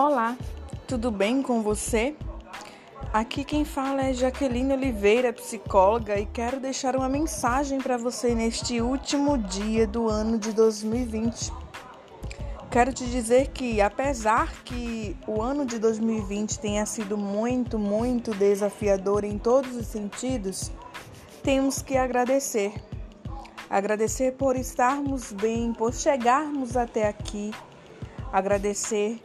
Olá, tudo bem com você? Aqui quem fala é Jaqueline Oliveira, psicóloga, e quero deixar uma mensagem para você neste último dia do ano de 2020. Quero te dizer que, apesar que o ano de 2020 tenha sido muito, muito desafiador em todos os sentidos, temos que agradecer. Agradecer por estarmos bem, por chegarmos até aqui. Agradecer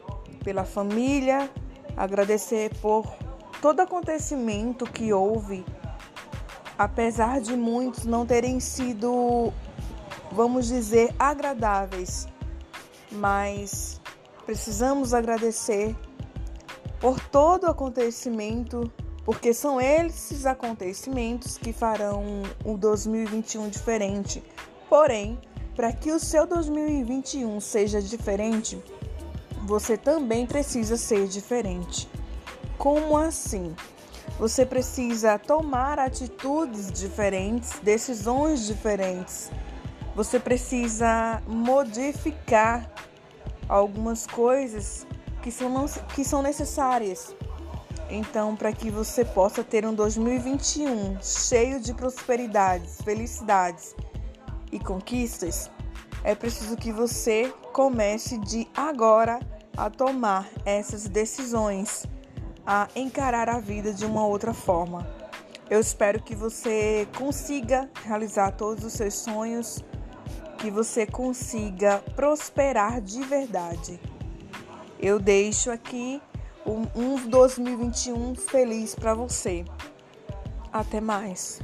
pela família, agradecer por todo acontecimento que houve, apesar de muitos não terem sido, vamos dizer, agradáveis mas precisamos agradecer por todo acontecimento, porque são esses acontecimentos que farão o 2021 diferente. Porém, para que o seu 2021 seja diferente, você também precisa ser diferente. Como assim? Você precisa tomar atitudes diferentes, decisões diferentes. Você precisa modificar algumas coisas que são, que são necessárias. Então, para que você possa ter um 2021 cheio de prosperidades, felicidades e conquistas, é preciso que você comece de agora a tomar essas decisões, a encarar a vida de uma outra forma. Eu espero que você consiga realizar todos os seus sonhos que você consiga prosperar de verdade. Eu deixo aqui um, um 2021 feliz para você. Até mais.